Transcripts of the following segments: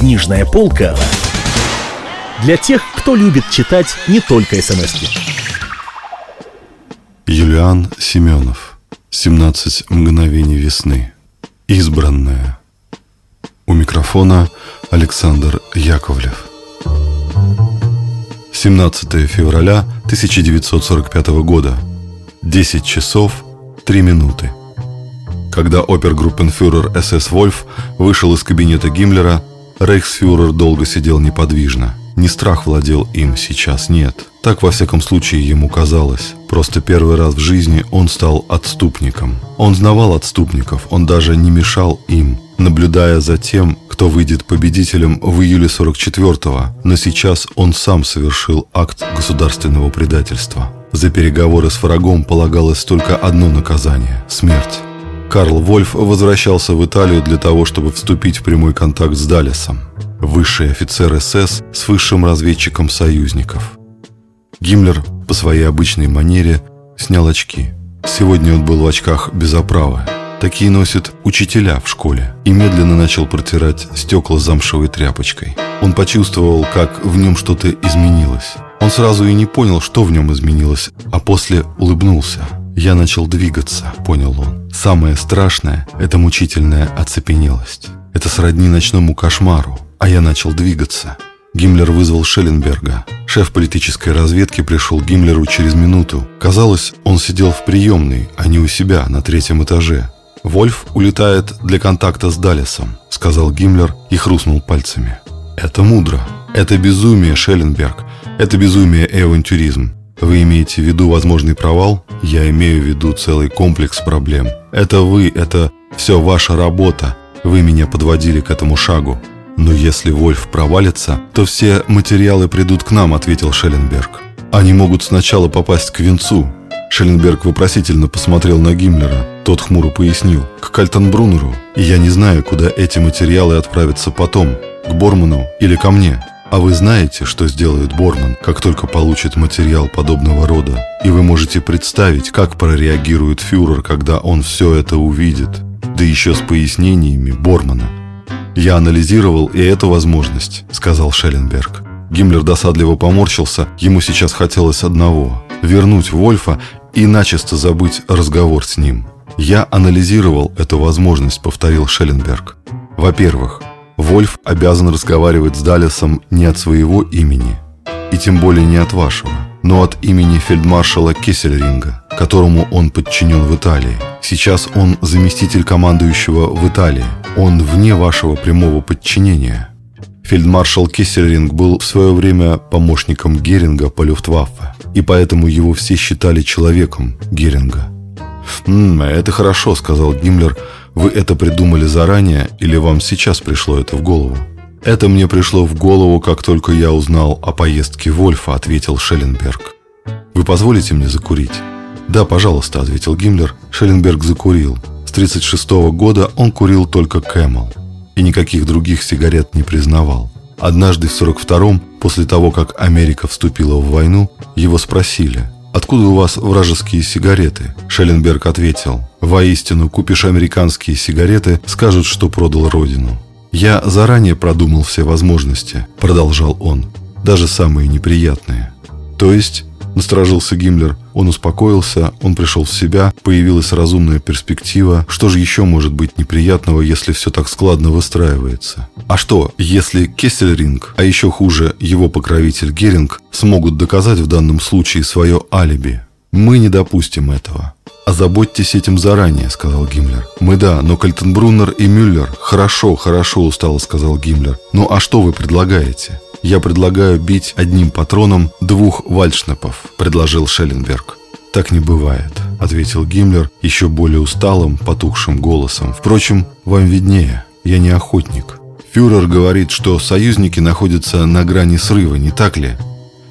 Книжная полка для тех, кто любит читать не только смс -ки. Юлиан Семенов. 17 мгновений весны. Избранная У микрофона Александр Яковлев. 17 февраля 1945 года. 10 часов 3 минуты Когда опергруппенфюрер СС Вольф вышел из кабинета Гиммлера, рейхсфюрер долго сидел неподвижно. Не страх владел им, сейчас нет. Так, во всяком случае, ему казалось. Просто первый раз в жизни он стал отступником. Он знавал отступников, он даже не мешал им, наблюдая за тем, кто выйдет победителем в июле 44-го. Но сейчас он сам совершил акт государственного предательства. За переговоры с врагом полагалось только одно наказание – смерть. Карл Вольф возвращался в Италию для того, чтобы вступить в прямой контакт с Далесом, высший офицер СС с высшим разведчиком союзников. Гиммлер по своей обычной манере снял очки. Сегодня он был в очках без оправы. Такие носят учителя в школе. И медленно начал протирать стекла замшевой тряпочкой. Он почувствовал, как в нем что-то изменилось. Он сразу и не понял, что в нем изменилось, а после улыбнулся – я начал двигаться, понял он. Самое страшное – это мучительная оцепенелость. Это сродни ночному кошмару. А я начал двигаться. Гиммлер вызвал Шелленберга. Шеф политической разведки пришел Гиммлеру через минуту. Казалось, он сидел в приемной, а не у себя на третьем этаже. «Вольф улетает для контакта с Далесом», — сказал Гиммлер и хрустнул пальцами. «Это мудро. Это безумие, Шелленберг. Это безумие и авантюризм. Вы имеете в виду возможный провал? Я имею в виду целый комплекс проблем. Это вы, это все ваша работа. Вы меня подводили к этому шагу. Но если Вольф провалится, то все материалы придут к нам, ответил Шелленберг. Они могут сначала попасть к венцу. Шелленберг вопросительно посмотрел на Гиммлера. Тот хмуро пояснил. К Кальтенбруннеру. И я не знаю, куда эти материалы отправятся потом. К Борману или ко мне. А вы знаете, что сделает Борман, как только получит материал подобного рода? И вы можете представить, как прореагирует фюрер, когда он все это увидит. Да еще с пояснениями Бормана. «Я анализировал и эту возможность», — сказал Шелленберг. Гиммлер досадливо поморщился, ему сейчас хотелось одного — вернуть Вольфа и начисто забыть разговор с ним. «Я анализировал эту возможность», — повторил Шелленберг. «Во-первых, Вольф обязан разговаривать с Далесом не от своего имени, и тем более не от вашего, но от имени фельдмаршала Кессельринга, которому он подчинен в Италии. Сейчас он заместитель командующего в Италии. Он вне вашего прямого подчинения. Фельдмаршал Кессельринг был в свое время помощником Геринга по Люфтваффе, и поэтому его все считали человеком Геринга. «М -м, «Это хорошо», — сказал Гиммлер, — вы это придумали заранее или вам сейчас пришло это в голову? Это мне пришло в голову, как только я узнал о поездке Вольфа, ответил Шелленберг. Вы позволите мне закурить? Да, пожалуйста, ответил Гиммлер. Шелленберг закурил. С 1936 года он курил только Camel и никаких других сигарет не признавал. Однажды в 1942-м, после того, как Америка вступила в войну, его спросили – «Откуда у вас вражеские сигареты?» Шелленберг ответил, «Воистину, купишь американские сигареты, скажут, что продал родину». «Я заранее продумал все возможности», — продолжал он, «даже самые неприятные». «То есть Насторожился Гиммлер. Он успокоился, он пришел в себя, появилась разумная перспектива. Что же еще может быть неприятного, если все так складно выстраивается? А что, если Кессельринг, а еще хуже его покровитель Геринг, смогут доказать в данном случае свое алиби? Мы не допустим этого. «Озаботьтесь этим заранее», — сказал Гиммлер. «Мы да, но Кальтенбруннер и Мюллер...» «Хорошо, хорошо», — устало сказал Гиммлер. «Ну а что вы предлагаете?» «Я предлагаю бить одним патроном двух вальшнепов», — предложил Шелленберг. «Так не бывает», — ответил Гиммлер еще более усталым, потухшим голосом. «Впрочем, вам виднее, я не охотник. Фюрер говорит, что союзники находятся на грани срыва, не так ли?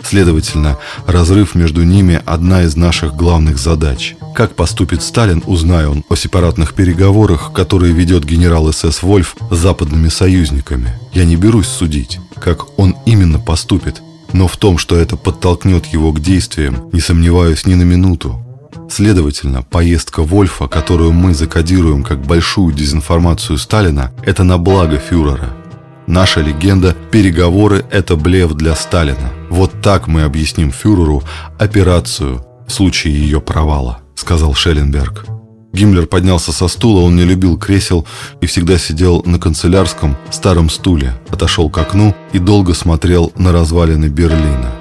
Следовательно, разрыв между ними – одна из наших главных задач. Как поступит Сталин, узнаю он о сепаратных переговорах, которые ведет генерал СС Вольф с западными союзниками. Я не берусь судить, как он именно поступит, но в том, что это подтолкнет его к действиям, не сомневаюсь ни на минуту. Следовательно, поездка Вольфа, которую мы закодируем как большую дезинформацию Сталина, это на благо фюрера. Наша легенда «Переговоры – это блеф для Сталина». Вот так мы объясним фюреру операцию в случае ее провала, сказал Шелленберг. Гиммлер поднялся со стула, он не любил кресел и всегда сидел на канцелярском старом стуле, отошел к окну и долго смотрел на развалины Берлина.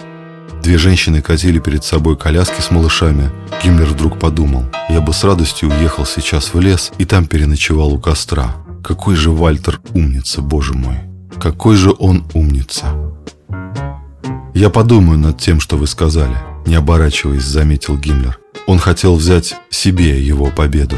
Две женщины катили перед собой коляски с малышами. Гиммлер вдруг подумал, я бы с радостью уехал сейчас в лес и там переночевал у костра. Какой же Вальтер умница, боже мой. Какой же он умница. Я подумаю над тем, что вы сказали, не оборачиваясь, заметил Гиммлер. Он хотел взять себе его победу.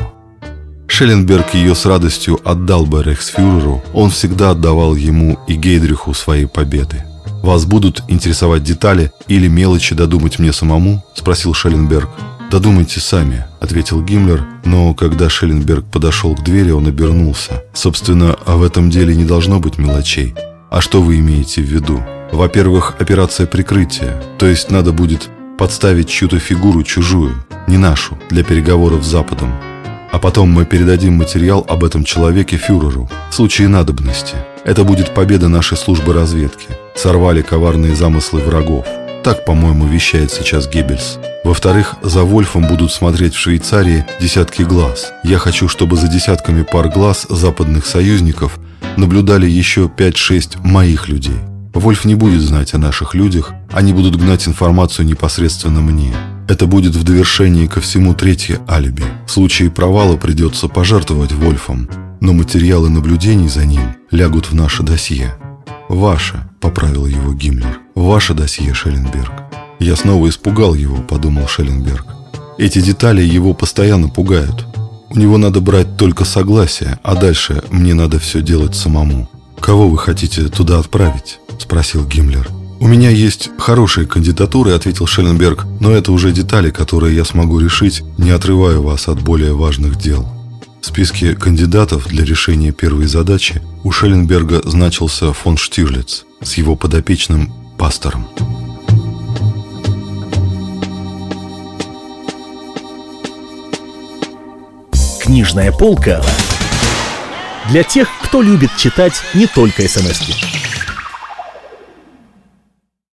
Шелленберг ее с радостью отдал бы рейхсфюреру, он всегда отдавал ему и Гейдриху свои победы. «Вас будут интересовать детали или мелочи додумать мне самому?» – спросил Шелленберг. «Додумайте сами», – ответил Гиммлер, но когда Шелленберг подошел к двери, он обернулся. «Собственно, а в этом деле не должно быть мелочей. А что вы имеете в виду?» «Во-первых, операция прикрытия, то есть надо будет подставить чью-то фигуру чужую, не нашу, для переговоров с Западом. А потом мы передадим материал об этом человеке фюреру в случае надобности. Это будет победа нашей службы разведки. Сорвали коварные замыслы врагов. Так, по-моему, вещает сейчас Геббельс. Во-вторых, за Вольфом будут смотреть в Швейцарии десятки глаз. Я хочу, чтобы за десятками пар глаз западных союзников наблюдали еще 5-6 моих людей. Вольф не будет знать о наших людях, они будут гнать информацию непосредственно мне. Это будет в довершении ко всему третье алиби. В случае провала придется пожертвовать Вольфом, но материалы наблюдений за ним лягут в наше досье. «Ваше», — поправил его Гиммлер, — «ваше досье, Шелленберг». «Я снова испугал его», — подумал Шелленберг. «Эти детали его постоянно пугают. У него надо брать только согласие, а дальше мне надо все делать самому». «Кого вы хотите туда отправить?» – спросил Гиммлер. «У меня есть хорошие кандидатуры», – ответил Шелленберг, «но это уже детали, которые я смогу решить, не отрывая вас от более важных дел». В списке кандидатов для решения первой задачи у Шелленберга значился фон Штирлиц с его подопечным пастором. Книжная полка для тех, кто любит читать не только смс -ки.